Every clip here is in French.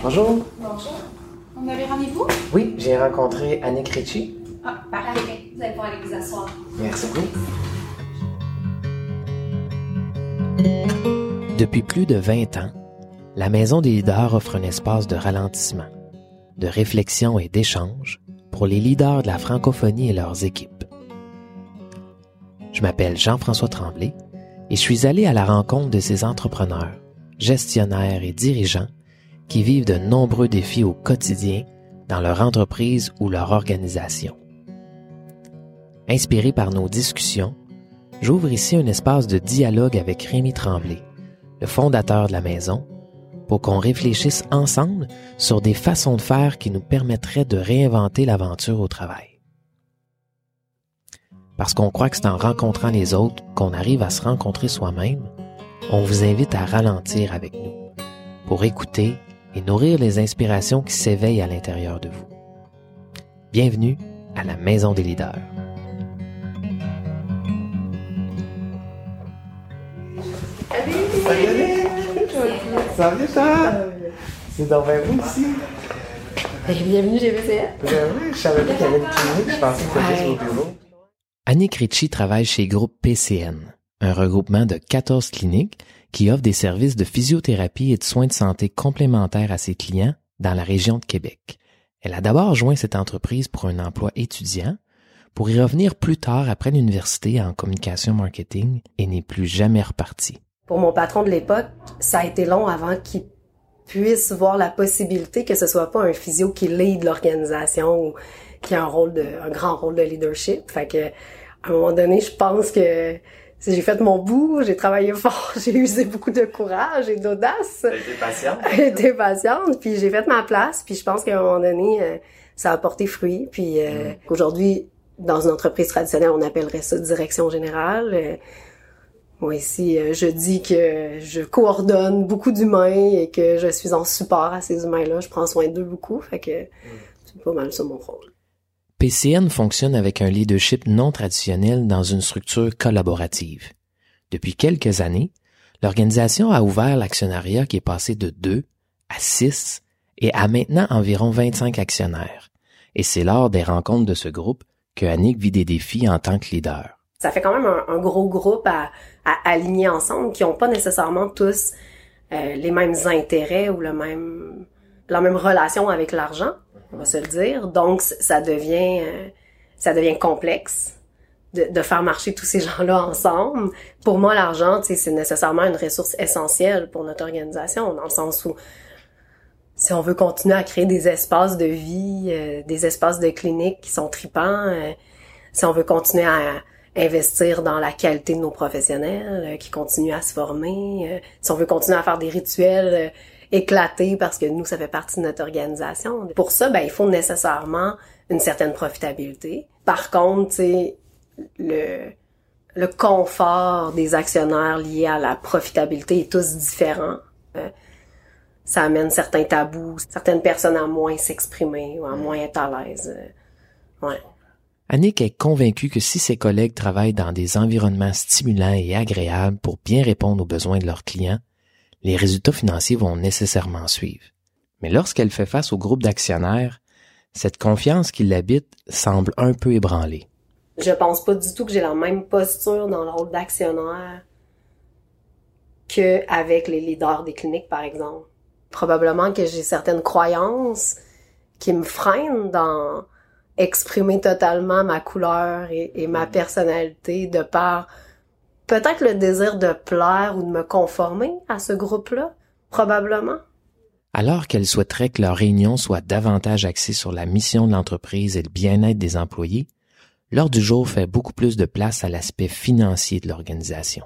Bonjour. Bonjour. On avait rendez-vous? Oui, j'ai rencontré Annick Ritchie. Ah, parfait. Vous allez pouvoir aller vous asseoir. Merci beaucoup. Depuis plus de 20 ans, la Maison des leaders offre un espace de ralentissement, de réflexion et d'échange pour les leaders de la francophonie et leurs équipes. Je m'appelle Jean-François Tremblay et je suis allé à la rencontre de ces entrepreneurs, gestionnaires et dirigeants qui vivent de nombreux défis au quotidien dans leur entreprise ou leur organisation. Inspiré par nos discussions, j'ouvre ici un espace de dialogue avec Rémi Tremblay, le fondateur de la maison, pour qu'on réfléchisse ensemble sur des façons de faire qui nous permettraient de réinventer l'aventure au travail. Parce qu'on croit que c'est en rencontrant les autres qu'on arrive à se rencontrer soi-même, on vous invite à ralentir avec nous, pour écouter et nourrir les inspirations qui s'éveillent à l'intérieur de vous. Bienvenue à la Maison des leaders. Salut Annick! Ça va bien, ça? C'est dans vous ici? Bienvenue chez VCF. Ben oui, je savais pas qu'il y avait une clinique, je pensais que c'était juste au bureau. Annick Ritchie travaille chez Groupe PCN, un regroupement de 14 cliniques qui offre des services de physiothérapie et de soins de santé complémentaires à ses clients dans la région de Québec. Elle a d'abord joint cette entreprise pour un emploi étudiant, pour y revenir plus tard après l'université en communication marketing et n'est plus jamais repartie. Pour mon patron de l'époque, ça a été long avant qu'il puisse voir la possibilité que ce soit pas un physio qui lead l'organisation ou qui a un rôle de, un grand rôle de leadership. Fait que, à un moment donné, je pense que j'ai fait mon bout, j'ai travaillé fort, j'ai usé beaucoup de courage et d'audace. T'as été patiente? J'ai été patiente, puis j'ai fait ma place, puis je pense qu'à un moment donné, euh, ça a porté fruit. Puis euh, aujourd'hui, dans une entreprise traditionnelle, on appellerait ça direction générale. Euh, moi ici, euh, je dis que je coordonne beaucoup d'humains et que je suis en support à ces humains-là. Je prends soin d'eux beaucoup, fait que c'est pas mal ça mon rôle. PCN fonctionne avec un leadership non traditionnel dans une structure collaborative. Depuis quelques années, l'organisation a ouvert l'actionnariat qui est passé de 2 à 6 et a maintenant environ 25 actionnaires. Et c'est lors des rencontres de ce groupe que Annick vit des défis en tant que leader. Ça fait quand même un, gros groupe à, aligner ensemble qui ont pas nécessairement tous euh, les mêmes intérêts ou la même relation avec l'argent, on va se le dire. Donc ça devient euh, ça devient complexe de, de faire marcher tous ces gens-là ensemble. Pour moi, l'argent, c'est nécessairement une ressource essentielle pour notre organisation, dans le sens où si on veut continuer à créer des espaces de vie, euh, des espaces de clinique qui sont tripants, euh, si on veut continuer à investir dans la qualité de nos professionnels, euh, qui continuent à se former, euh, si on veut continuer à faire des rituels éclatés parce que nous, ça fait partie de notre organisation. Pour ça, ben, il faut nécessairement une certaine profitabilité. Par contre, tu sais, le, le confort des actionnaires lié à la profitabilité est tous différent. Euh, ça amène certains tabous, certaines personnes à moins s'exprimer ou à moins être à l'aise. Euh, ouais. Annick est convaincue que si ses collègues travaillent dans des environnements stimulants et agréables pour bien répondre aux besoins de leurs clients, les résultats financiers vont nécessairement suivre. Mais lorsqu'elle fait face au groupe d'actionnaires, cette confiance qui l'habite semble un peu ébranlée. Je pense pas du tout que j'ai la même posture dans le rôle d'actionnaire que avec les leaders des cliniques, par exemple. Probablement que j'ai certaines croyances qui me freinent dans exprimer totalement ma couleur et, et ma personnalité de par peut-être le désir de plaire ou de me conformer à ce groupe-là, probablement. Alors qu'elle souhaiterait que leur réunion soit davantage axée sur la mission de l'entreprise et le bien-être des employés, l'ordre du jour fait beaucoup plus de place à l'aspect financier de l'organisation.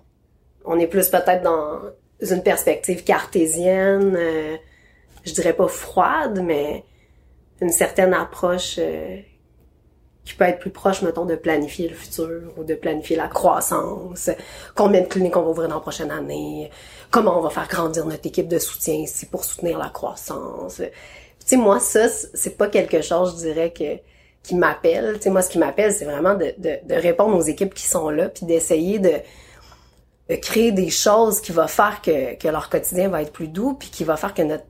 On est plus peut-être dans une perspective cartésienne, euh, je dirais pas froide, mais une certaine approche euh, qui peut être plus proche, mettons, de planifier le futur ou de planifier la croissance, combien de cliniques on va ouvrir dans la prochaine année, comment on va faire grandir notre équipe de soutien ici pour soutenir la croissance. Tu sais, moi, ça, c'est pas quelque chose, je dirais, que qui m'appelle. Tu sais, moi, ce qui m'appelle, c'est vraiment de, de, de répondre aux équipes qui sont là, puis d'essayer de, de créer des choses qui va faire que, que leur quotidien va être plus doux, puis qui va faire que notre,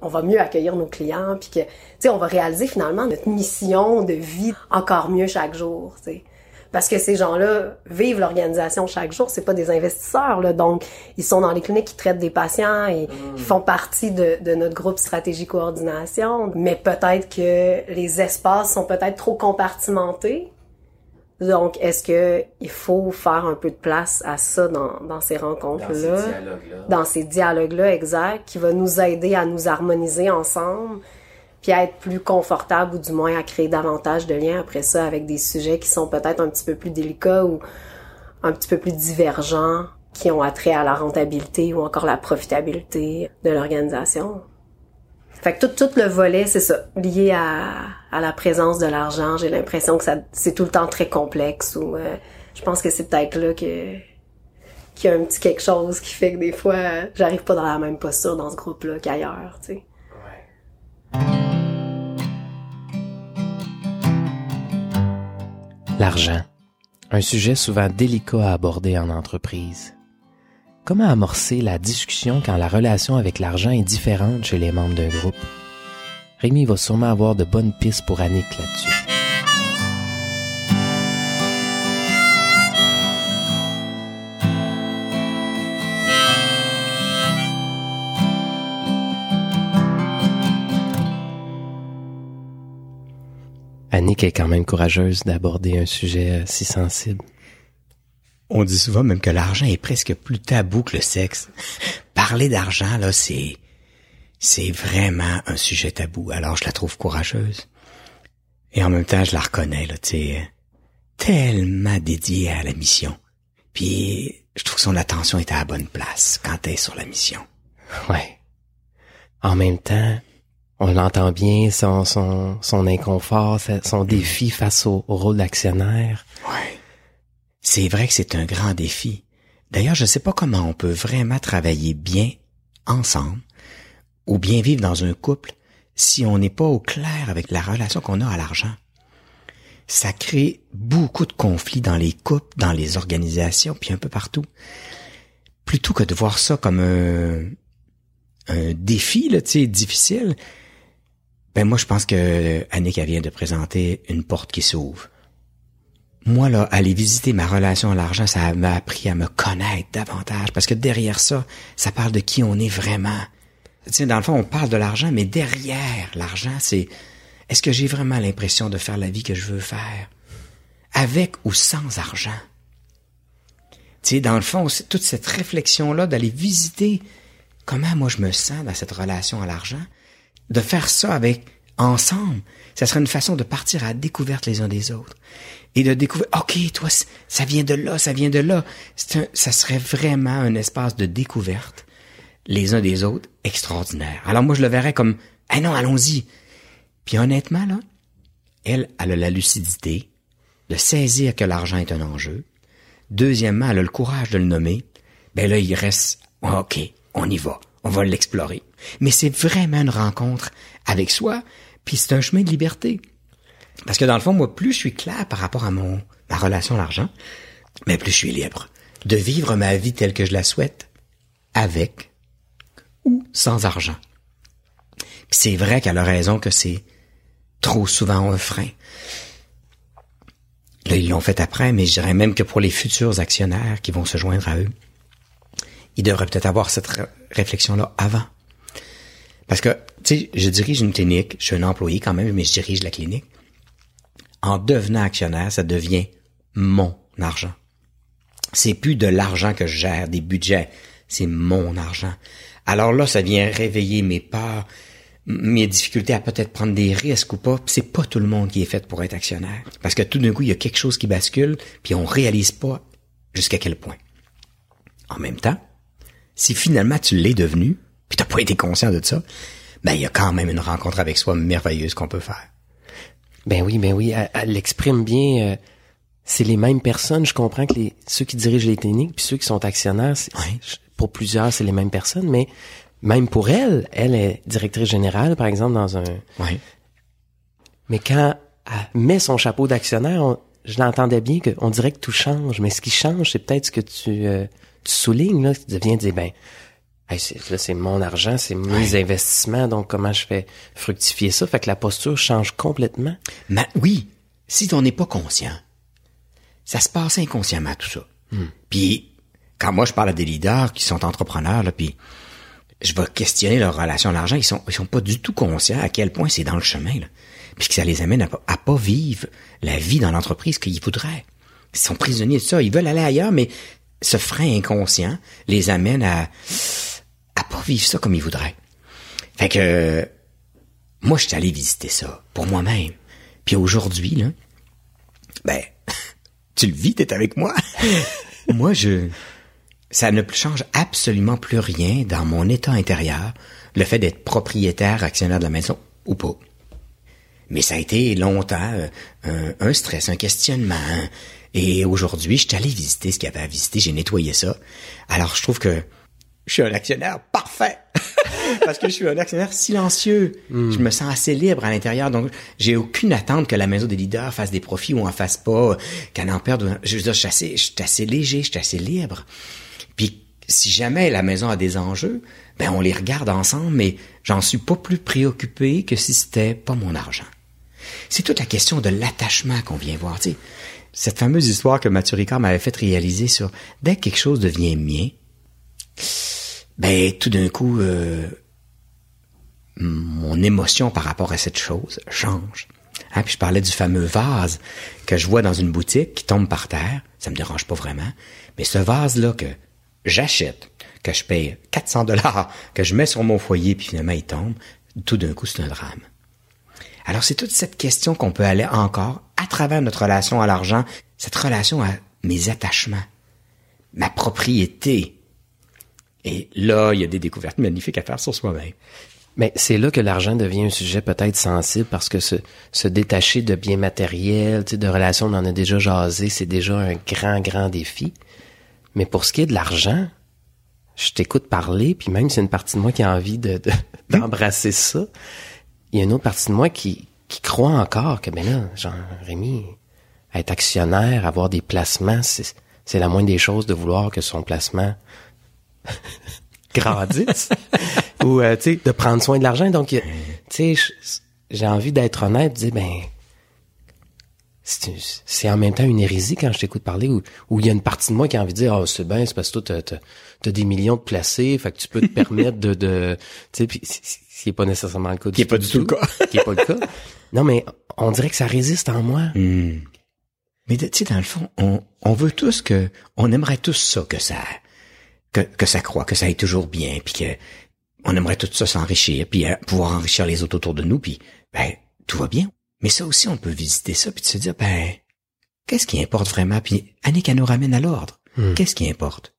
on va mieux accueillir nos clients, puis que, tu sais, on va réaliser finalement notre mission de vie encore mieux chaque jour, tu sais. Parce que ces gens-là vivent l'organisation chaque jour, c'est pas des investisseurs, là. Donc, ils sont dans les cliniques, qui traitent des patients et ils font partie de, de notre groupe stratégie coordination. Mais peut-être que les espaces sont peut-être trop compartimentés. Donc, est-ce que il faut faire un peu de place à ça dans, dans ces rencontres-là? Dans ces dialogues-là, exact, qui va nous aider à nous harmoniser ensemble, puis à être plus confortable ou du moins à créer davantage de liens après ça avec des sujets qui sont peut-être un petit peu plus délicats ou un petit peu plus divergents, qui ont attrait à la rentabilité ou encore la profitabilité de l'organisation. Fait que tout, tout le volet, c'est ça, lié à, à la présence de l'argent. J'ai l'impression que ça, c'est tout le temps très complexe ou euh, je pense que c'est peut-être là que qu'il y a un petit quelque chose qui fait que des fois, j'arrive pas dans la même posture dans ce groupe-là qu'ailleurs, tu sais. L'argent, un sujet souvent délicat à aborder en entreprise. Comment amorcer la discussion quand la relation avec l'argent est différente chez les membres d'un groupe? Rémi va sûrement avoir de bonnes pistes pour Annick là-dessus. Annick est quand même courageuse d'aborder un sujet si sensible. On dit souvent même que l'argent est presque plus tabou que le sexe. Parler d'argent, là, c'est, c'est vraiment un sujet tabou. Alors, je la trouve courageuse. Et en même temps, je la reconnais, là, tu sais, tellement dédiée à la mission. Puis, je trouve que son attention est à la bonne place quand elle est sur la mission. Ouais. En même temps, on l'entend bien, son, son, son inconfort, son défi face au, au rôle d'actionnaire. Ouais. C'est vrai que c'est un grand défi. D'ailleurs, je ne sais pas comment on peut vraiment travailler bien ensemble ou bien vivre dans un couple si on n'est pas au clair avec la relation qu'on a à l'argent. Ça crée beaucoup de conflits dans les couples, dans les organisations, puis un peu partout. Plutôt que de voir ça comme un, un défi, là, tu sais, difficile, ben moi je pense que Annick vient de présenter une porte qui s'ouvre. Moi là, aller visiter ma relation à l'argent, ça m'a appris à me connaître davantage parce que derrière ça, ça parle de qui on est vraiment. Tu sais, dans le fond, on parle de l'argent, mais derrière l'argent, c'est est-ce que j'ai vraiment l'impression de faire la vie que je veux faire? Avec ou sans argent? Tu sais, dans le fond, toute cette réflexion là d'aller visiter comment moi je me sens dans cette relation à l'argent, de faire ça avec ensemble, ça serait une façon de partir à la découverte les uns des autres et de découvrir OK, toi ça vient de là, ça vient de là. Ça serait vraiment un espace de découverte les uns des autres extraordinaire. Alors moi je le verrais comme ah non, allons-y. Puis honnêtement là, elle, elle a la lucidité de saisir que l'argent est un enjeu. Deuxièmement, elle a le courage de le nommer. Ben là, il reste OK, on y va, on va l'explorer. Mais c'est vraiment une rencontre avec soi, puis c'est un chemin de liberté. Parce que dans le fond, moi, plus je suis clair par rapport à mon ma relation à l'argent, mais plus je suis libre de vivre ma vie telle que je la souhaite, avec ou sans argent. Puis c'est vrai qu'elle a raison que c'est trop souvent un frein. Là, ils l'ont fait après, mais je dirais même que pour les futurs actionnaires qui vont se joindre à eux, ils devraient peut-être avoir cette réflexion-là avant. Parce que, tu sais, je dirige une clinique, je suis un employé quand même, mais je dirige la clinique. En devenant actionnaire, ça devient mon argent. C'est plus de l'argent que je gère, des budgets, c'est mon argent. Alors là, ça vient réveiller mes peurs, mes difficultés à peut-être prendre des risques ou pas. C'est pas tout le monde qui est fait pour être actionnaire. Parce que tout d'un coup, il y a quelque chose qui bascule, puis on réalise pas jusqu'à quel point. En même temps, si finalement tu l'es devenu, puis t'as pas été conscient de ça, ben il y a quand même une rencontre avec soi merveilleuse qu'on peut faire. Ben oui, ben oui, elle, l'exprime bien. Euh, c'est les mêmes personnes. Je comprends que les ceux qui dirigent les cliniques puis ceux qui sont actionnaires, pour plusieurs, c'est les mêmes personnes, mais même pour elle, elle est directrice générale, par exemple, dans un. Oui. Mais quand elle met son chapeau d'actionnaire, je l'entendais bien qu'on dirait que tout change, mais ce qui change, c'est peut-être ce que tu, euh, tu soulignes là, tu viens de dire ben Hey, là, c'est mon argent, c'est mes investissements, donc comment je fais fructifier ça? Fait que la posture change complètement. Mais oui, si on n'est pas conscient, ça se passe inconsciemment tout ça. Puis quand moi je parle à des leaders qui sont entrepreneurs, là, puis je vais questionner leur relation à l'argent, ils sont ils sont pas du tout conscients à quel point c'est dans le chemin, là. puis que ça les amène à, à pas vivre la vie dans l'entreprise qu'ils voudraient. Ils sont prisonniers de ça, ils veulent aller ailleurs, mais ce frein inconscient les amène à à pas vivre ça comme ils voudraient. Fait que moi je suis allé visiter ça pour moi-même. Puis aujourd'hui là, ben tu le vis, t'es avec moi. moi je ça ne change absolument plus rien dans mon état intérieur, le fait d'être propriétaire, actionnaire de la maison ou pas. Mais ça a été longtemps euh, un, un stress, un questionnement. hein. Et aujourd'hui, je suis allé visiter ce qu'il y avait à visiter, j'ai nettoyé ça. Alors, je trouve que je suis un actionnaire parfait. Parce que je suis un actionnaire silencieux. Je me sens assez libre à l'intérieur. Donc, j'ai aucune attente que la maison des leaders fasse des profits ou en fasse pas, qu'elle en perde. Je veux dire, je suis assez, je suis assez léger, je suis assez libre. Puis, si jamais la maison a des enjeux, ben, on les regarde ensemble, mais j'en suis pas plus préoccupé que si c'était pas mon argent. C'est toute la question de l'attachement qu'on vient voir. Tu sais, cette fameuse histoire que Mathieu Ricard m'avait fait réaliser sur dès que quelque chose devient mien, ben tout d'un coup, euh, mon émotion par rapport à cette chose change. Hein, puis je parlais du fameux vase que je vois dans une boutique qui tombe par terre. Ça me dérange pas vraiment. Mais ce vase-là que j'achète, que je paye 400 dollars, que je mets sur mon foyer, puis finalement il tombe, tout d'un coup c'est un drame. Alors c'est toute cette question qu'on peut aller encore à travers notre relation à l'argent, cette relation à mes attachements, ma propriété. Et là, il y a des découvertes magnifiques à faire sur soi-même. Mais c'est là que l'argent devient un sujet peut-être sensible parce que se, se détacher de biens matériels, tu sais, de relations, on en a déjà jasé, c'est déjà un grand, grand défi. Mais pour ce qui est de l'argent, je t'écoute parler, puis même c'est une partie de moi qui a envie de, de- d'embrasser ça. Il y a une autre partie de moi qui, qui croit encore que, ben là, Jean Rémi, être actionnaire, avoir des placements, c'est, c'est la moindre des choses de vouloir que son placement grandisse ou euh, tu sais de prendre soin de l'argent donc tu sais j'ai envie d'être honnête de dire ben c'est en même temps une hérésie quand je t'écoute parler où où il y a une partie de moi qui a envie de dire oh c'est bien c'est parce que toi t'as, t'as des millions de placés fait que tu peux te permettre de de tu sais puis ce qui est pas nécessairement le cas Qui est pas du tout le cas. qui est pas le cas non mais on dirait que ça résiste en moi Hmm. Mais tu sais, dans le fond, on, on veut tous que, on aimerait tous ça, que ça, que, que ça croit, que ça aille toujours bien, puis que on aimerait tout ça s'enrichir, puis euh, pouvoir enrichir les autres autour de nous, puis ben tout va bien. Mais ça aussi, on peut visiter ça, puis de se dire ben qu'est-ce qui importe vraiment, puis Annick, elle nous ramène à l'ordre. Hmm. Qu'est-ce qui importe?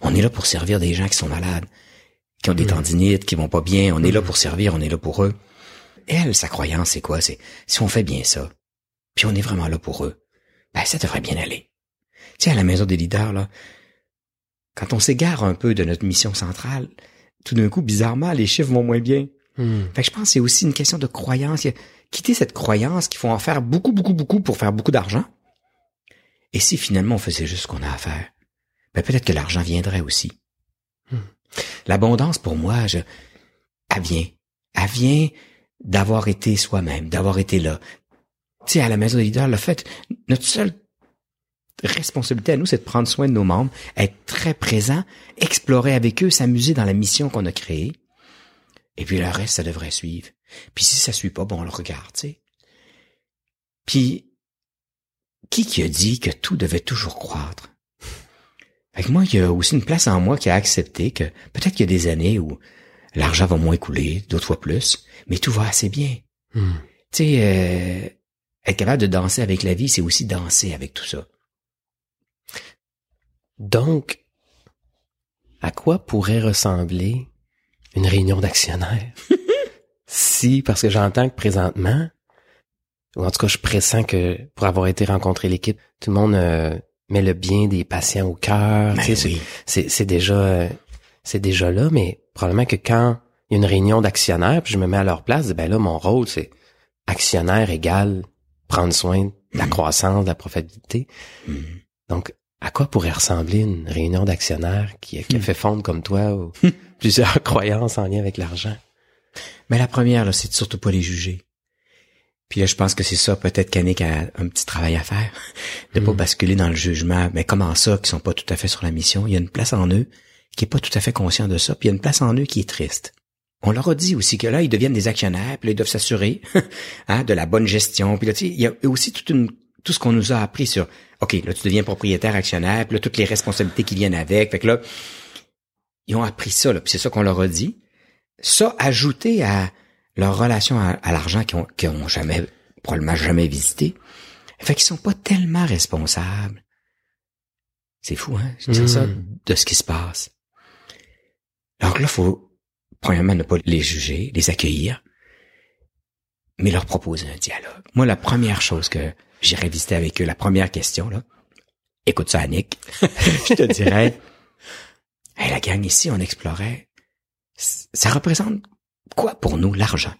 On est là pour servir des gens qui sont malades, qui ont des tendinites, qui vont pas bien. On est là pour servir, on est là pour eux. Elle, sa croyance, c'est quoi? C'est si on fait bien ça, puis on est vraiment là pour eux, ben ça devrait bien aller. Tu sais, à la maison des leaders, là, quand on s'égare un peu de notre mission centrale, tout d'un coup, bizarrement, les chiffres vont moins bien. Hmm. Fait que je pense que c'est aussi une question de croyance. Quitter cette croyance qu'il faut en faire beaucoup, beaucoup, beaucoup pour faire beaucoup d'argent. Et si finalement on faisait juste ce qu'on a à faire, ben peut-être que l'argent viendrait aussi. L'abondance, pour moi, je, elle vient. Elle vient d'avoir été soi-même, d'avoir été là. Tu sais, à la maison des leaders, le fait, notre seule responsabilité à nous, c'est de prendre soin de nos membres, être très présent, explorer avec eux, s'amuser dans la mission qu'on a créée. Et puis le reste, ça devrait suivre. Puis si ça suit pas, bon, on le regarde, tu sais. Puis, qui qui a dit que tout devait toujours croître? Que moi, il y a aussi une place en moi qui a accepté que peut-être qu'il y a des années où l'argent va moins couler, d'autres fois plus, mais tout va assez bien. Hmm. Tu sais, euh, être capable de danser avec la vie, c'est aussi danser avec tout ça. Donc, à quoi pourrait ressembler une réunion d'actionnaires? si, parce que j'entends que présentement, ou en tout cas, je pressens que pour avoir été rencontrer l'équipe, tout le monde euh, met le bien des patients au cœur. Ben tu sais, oui. c'est, déjà, euh, c'est déjà là, mais probablement que quand il y a une réunion d'actionnaires, puis je me mets à leur place, ben là, mon rôle, c'est actionnaire égale prendre soin de la Mhm. croissance, de la profitabilité. Mhm. Donc, à quoi pourrait ressembler une réunion d'actionnaires qui, qui a Hmm. fait fondre comme toi ou plusieurs croyances en lien avec l'argent? Mais la première, là, c'est de surtout pas les juger. Puis là, je pense que c'est ça, peut-être qu'Annick a un petit travail à faire, de pas Mm. basculer dans le jugement. Mais comment ça, qui sont pas tout à fait sur la mission? Il y a une place en eux qui est pas tout à fait conscient de ça, puis il y a une place en eux qui est triste. On leur a dit aussi que là, ils deviennent des actionnaires, puis là, ils doivent s'assurer hein, de la bonne gestion. Puis là, tu sais, il y a aussi toute une, tout ce qu'on nous a appris sur, OK, là, tu deviens propriétaire actionnaire, puis là, toutes les responsabilités qui viennent avec. Fait que là, ils ont appris ça, là, puis c'est ça qu'on leur a dit. Ça, ajouté à leur relation à, à l'argent qu'ils ont, qu'ils ont jamais, probablement jamais visité, fait qu'ils sont pas tellement responsables. C'est fou, hein? Je dis Mm. ça de ce qui se passe. Alors là, faut, premièrement, ne pas les juger, les accueillir, mais leur proposer un dialogue. Moi, la première chose que j'irais visiter avec eux, la première question, là, écoute ça, Annick, je te dirais, hey, la gang ici, on explorait, ça représente quoi pour nous, l'argent?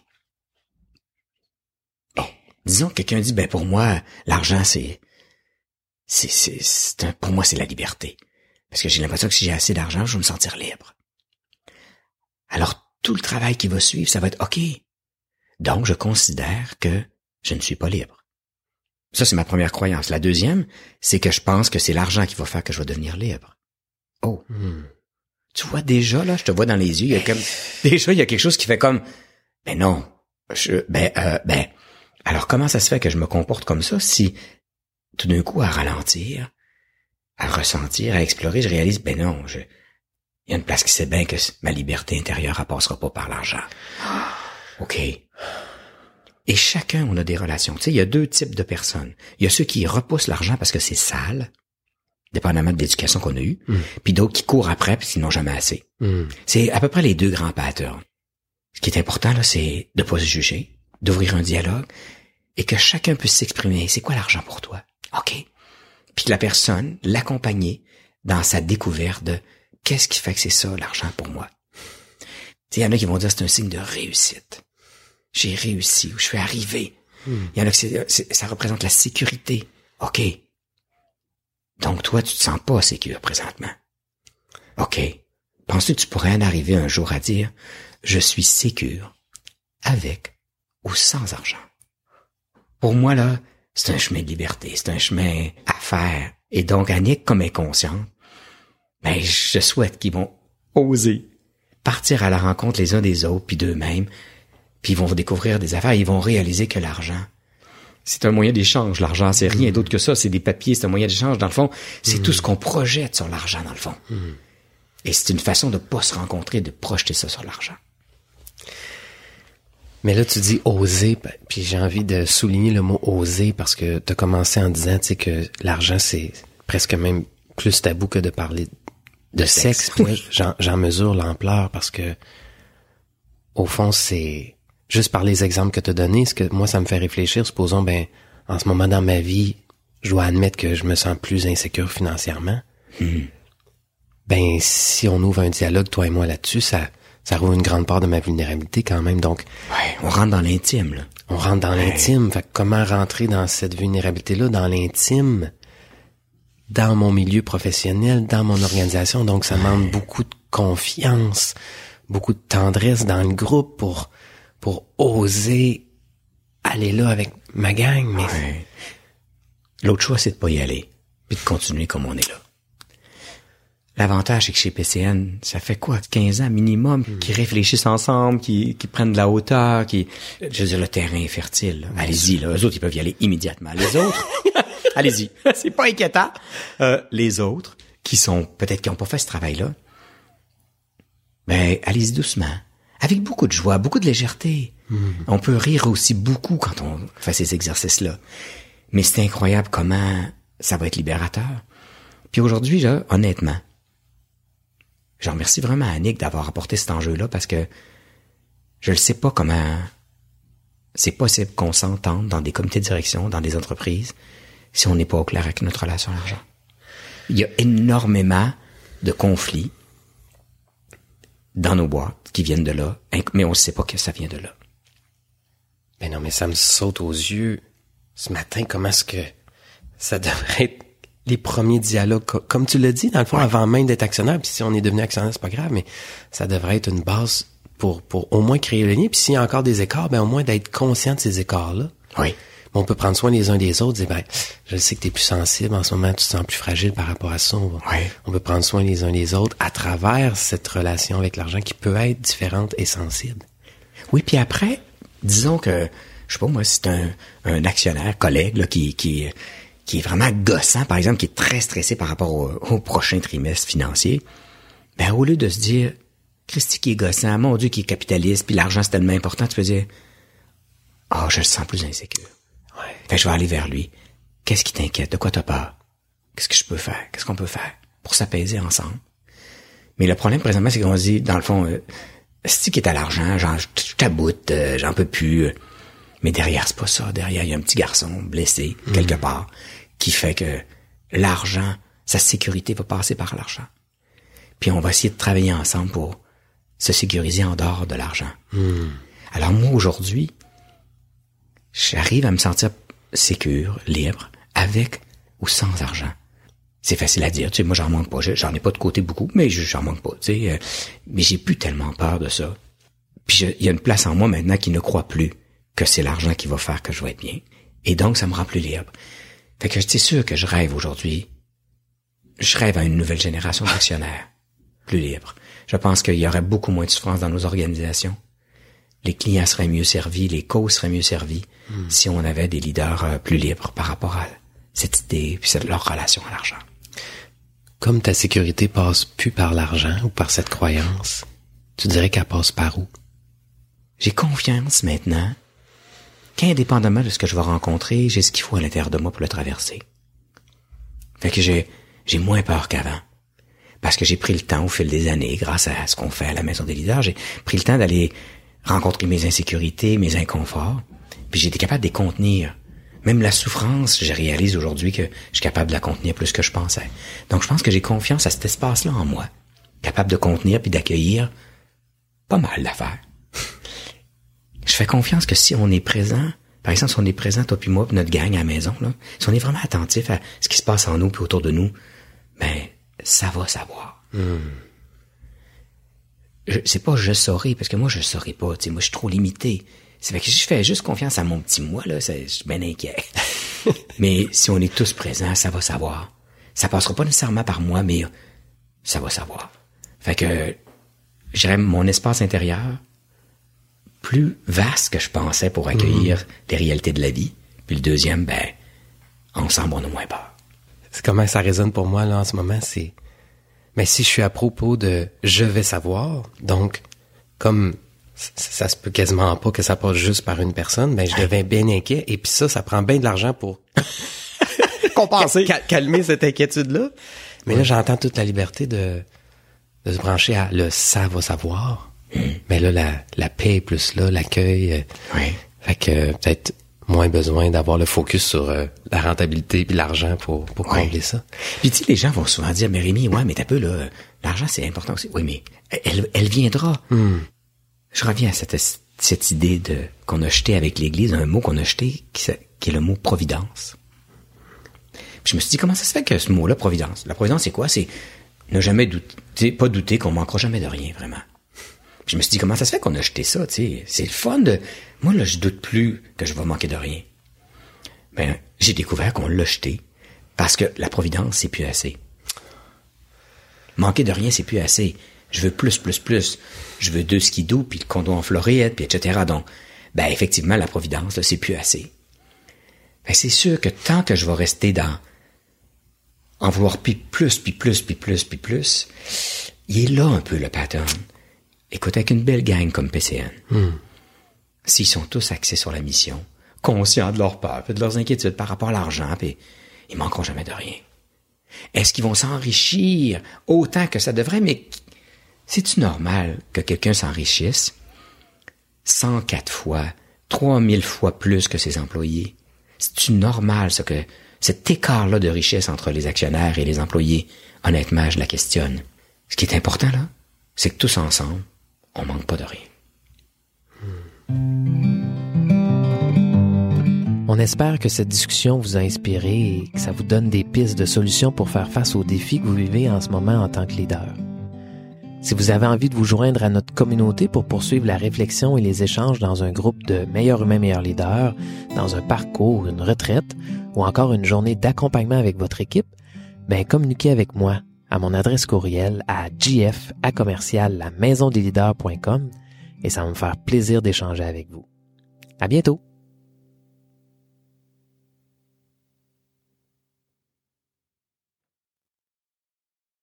Bon, disons que quelqu'un dit, ben, pour moi, l'argent, c'est, c'est, c'est, pour moi, c'est la liberté. Parce que j'ai l'impression que si j'ai assez d'argent, je vais me sentir libre. Alors, tout le travail qui va suivre, ça va être OK. Donc, je considère que je ne suis pas libre. Ça, c'est ma première croyance. La deuxième, c'est que je pense que c'est l'argent qui va faire que je vais devenir libre. Oh. Hmm. Tu vois, déjà, là, je te vois dans les yeux, il y a comme, déjà, il y a quelque chose qui fait comme, ben non, je, ben, euh, ben, alors comment ça se fait que je me comporte comme ça si, tout d'un coup, à ralentir, à ressentir, à explorer, je réalise, ben non, je, il y a une place qui sait bien que ma liberté intérieure, elle passera pas par l'argent. OK. Et chacun, on a des relations. Tu sais, il y a deux types de personnes. Il y a ceux qui repoussent l'argent parce que c'est sale, dépendamment de l'éducation qu'on a eue, Mm. puis d'autres qui courent après parce qu'ils n'ont jamais assez. Hmm. C'est à peu près les deux grands patterns. Ce qui est important, là, c'est de pas se juger, d'ouvrir un dialogue, et que chacun puisse s'exprimer. C'est quoi l'argent pour toi? OK. Puis que la personne, l'accompagner dans sa découverte de qu'est-ce qui fait que c'est ça, l'argent pour moi? Tu sais, il y en a qui vont dire c'est un signe de réussite. J'ai réussi, ou je suis arrivé. Hmm. Il y en a c'est- ça représente la sécurité. OK. Donc toi, tu te sens pas sécure présentement. OK. Penses-tu que tu pourrais en arriver un jour à dire je suis sécure avec ou sans argent? Pour moi, là, c'est un chemin de liberté, c'est un chemin à faire. Et donc, Annick, comme consciente, ben, je souhaite qu'ils vont oser partir à la rencontre les uns des autres, puis d'eux-mêmes, puis ils vont découvrir des affaires, ils vont réaliser que l'argent, c'est un moyen d'échange. L'argent, c'est rien d'autre que ça. C'est des papiers, c'est un moyen d'échange. Dans le fond, c'est tout ce qu'on projette sur l'argent, dans le fond. Et c'est une façon de pas se rencontrer, de projeter ça sur l'argent. Mais là, tu dis oser, puis j'ai envie de souligner le mot oser parce que tu as commencé en disant, tu sais, que l'argent, c'est presque même plus tabou que de parler de sexe. sexe. J'en, j'en mesure l'ampleur parce que, au fond, c'est juste par les exemples que tu as donnés, ce que moi, ça me fait réfléchir. Supposons, ben, en ce moment dans ma vie, je dois admettre que je me sens plus insécure financièrement. Ben, si on ouvre un dialogue, toi et moi, là-dessus, ça, ça rouvre une grande part de ma vulnérabilité quand même. Donc, Ouais, on rentre dans l'intime, là. on rentre dans l'intime. Fait que comment rentrer dans cette vulnérabilité-là, dans l'intime, dans mon milieu professionnel, dans mon organisation? Donc, ça demande beaucoup de confiance, beaucoup de tendresse dans le groupe pour, pour oser aller là avec ma gang. Mais Ouais. L'autre choix, c'est de pas y aller, puis de continuer comme on est là. L'avantage, c'est que chez PCN, ça fait quoi, 15 ans minimum, qui réfléchissent ensemble, qui, qui prennent de la hauteur, qui, je veux dire, le terrain est fertile. Allez-y, là. Eux autres, ils peuvent y aller immédiatement. Les autres, allez-y. C'est pas inquiétant. Euh, les autres, qui sont, peut-être qui ont pas fait ce travail-là, ben, allez-y doucement. Avec beaucoup de joie, beaucoup de légèreté. On peut rire aussi beaucoup quand on fait ces exercices-là. Mais c'est incroyable comment ça va être libérateur. Puis aujourd'hui, là, honnêtement, je remercie vraiment Annick d'avoir apporté cet enjeu-là parce que je ne sais pas comment c'est possible qu'on s'entende dans des comités de direction, dans des entreprises, si on n'est pas au clair avec notre relation à l'argent. Il y a énormément de conflits dans nos boîtes qui viennent de là, mais on ne sait pas que ça vient de là. Ben non, mais ça me saute aux yeux ce matin. Comment est-ce que ça devrait être les premiers dialogues, co- comme tu l'as dit, dans le fond, avant même d'être actionnaire, puis si on est devenu actionnaire, c'est pas grave, mais ça devrait être une base pour, pour au moins créer le lien. Puis s'il y a encore des écarts, ben au moins d'être conscient de ces écarts-là. Oui. On peut prendre soin les uns des autres, dire, ben, je sais que tu es plus sensible, en ce moment, tu te sens plus fragile par rapport à ça. On, va- Ouais. on peut prendre soin les uns des autres à travers cette relation avec l'argent qui peut être différente et sensible. Oui, puis après, disons que, je sais pas moi, c'est un, un actionnaire, collègue, là, qui, qui, qui est vraiment gossant, par exemple, qui est très stressé par rapport au, au prochain trimestre financier, ben au lieu de se dire, Christy qui est gossant, mon Dieu qui est capitaliste, puis l'argent c'est tellement important, tu peux dire, ah, je le sens plus insécure. Ouais. Fait que je vais aller vers lui. Qu'est-ce qui t'inquiète? De quoi t'as peur? Qu'est-ce que je peux faire? Qu'est-ce qu'on peut faire? Pour s'apaiser ensemble? Mais le problème présentement, c'est qu'on se dit, dans le fond, euh, c'est qui est à l'argent, genre, je taboute, euh, j'en peux plus. euh. Mais derrière, c'est pas ça. Derrière, il y a un petit garçon blessé, quelque part, qui fait que l'argent, sa sécurité va passer par l'argent. Puis on va essayer de travailler ensemble pour se sécuriser en dehors de l'argent. Alors moi, aujourd'hui, j'arrive à me sentir sécure, libre, avec ou sans argent. C'est facile à dire, tu sais, moi j'en manque pas, Je- j'en ai pas de côté beaucoup, mais je- j'en manque pas, tu sais, euh, mais j'ai plus tellement peur de ça. Puis il y a une place en moi maintenant qui ne croit plus que c'est l'argent qui va faire que je vais être bien. Et donc ça me rend plus libre. Fait que c'est sûr que je rêve aujourd'hui. Je rêve à une nouvelle génération d'actionnaires plus libres. Je pense qu'il y aurait beaucoup moins de souffrance dans nos organisations les clients seraient mieux servis, les causes seraient mieux servies si on avait des leaders euh, plus libres par rapport à cette idée puis leur relation à l'argent. Comme ta sécurité passe plus par l'argent ou par cette croyance, tu dirais qu'elle passe par où? J'ai confiance maintenant qu'indépendamment de ce que je vais rencontrer, j'ai ce qu'il faut à l'intérieur de moi pour le traverser. Fait que j'ai, j'ai moins peur qu'avant. Parce que j'ai pris le temps au fil des années, grâce à ce qu'on fait à la Maison des leaders, j'ai pris le temps d'aller rencontrer mes insécurités, mes inconforts, puis j'ai été capable de les contenir. Même la souffrance, je réalise aujourd'hui que je suis capable de la contenir plus que je pensais. Donc je pense que j'ai confiance à cet espace-là en moi, capable de contenir puis d'accueillir pas mal d'affaires. Je fais confiance que si on est présent, par exemple, si on est présent, toi puis moi, puis notre gang à la maison, là, si on est vraiment attentif à ce qui se passe en nous puis autour de nous, ben, ça va savoir. Je- C'est pas je saurai, parce que moi, je saurais pas, tu sais, moi, je suis trop limité. C'est fait que je fais juste confiance à mon petit moi, là, je suis bien inquiet. mais si on est tous présents, ça va savoir. Ça passera pas nécessairement par moi, mais ça va savoir. Fait que, dirais, mon espace intérieur, plus vaste que je pensais pour accueillir les réalités de la vie. Puis le deuxième, ben, ensemble, on a moins peur. C'est comment ça résonne pour moi là en ce moment, c'est mais si je suis à propos de je vais savoir, donc comme ça se peut quasiment pas que ça passe juste par une personne, ben je deviens bien inquiet et puis ça ça prend bien de l'argent pour Compenser. cal- calmer cette inquiétude là. Mais là j'entends toute la liberté de de se brancher à le ça va savoir. Mais là la la paix est plus là, l'accueil euh, Oui. fait que peut-être moins besoin d'avoir le focus sur euh, la rentabilité puis l'argent pour pour Ouais. combler ça. Puis tu sais, les gens vont souvent dire, mais Rémi, ouais, mais t'as peu, là, l'argent, c'est important aussi. Oui, mais elle, elle viendra. Je reviens à cette, cette idée de qu'on a jeté avec l'Église, un mot qu'on a jeté, qui, qui est le mot providence. Puis je me suis dit, comment ça se fait que ce mot-là, providence? La providence, c'est quoi? C'est ne jamais douter, pas douter qu'on manquera jamais de rien, vraiment. Je me suis dit, comment ça se fait qu'on a jeté ça, tu? C'est le fun de... Moi, là, je doute plus que je vais manquer de rien. Ben, j'ai découvert qu'on l'a jeté parce que la providence, c'est plus assez. Manquer de rien, c'est plus assez. Je veux plus, plus, plus. Je veux deux skidoo, puis le condo en Floride, puis etc. Donc, ben, effectivement, la providence, là, c'est plus assez. Ben, c'est sûr que tant que je vais rester dans en vouloir plus, puis plus, puis plus, puis plus, il est là un peu le pattern. Écoute, avec une belle gang comme PCN, s'ils sont tous axés sur la mission, conscients de leurs peurs, de leurs inquiétudes par rapport à l'argent, puis ils manqueront jamais de rien. Est-ce qu'ils vont s'enrichir autant que ça devrait? Mais c'est-tu normal que quelqu'un s'enrichisse 104 fois, 3000 fois plus que ses employés? C'est-tu normal, que cet écart-là de richesse entre les actionnaires et les employés? Honnêtement, je la questionne. Ce qui est important, là, c'est que tous ensemble, on manque pas de rien. On espère que cette discussion vous a inspiré et que ça vous donne des pistes de solutions pour faire face aux défis que vous vivez en ce moment en tant que leader. Si vous avez envie de vous joindre à notre communauté pour poursuivre la réflexion et les échanges dans un groupe de meilleurs humains, meilleurs leaders, dans un parcours, une retraite ou encore une journée d'accompagnement avec votre équipe, ben communiquez avec moi à mon adresse courriel à gf à commercial la maison des leaders.com et ça va me faire plaisir d'échanger avec vous. À bientôt!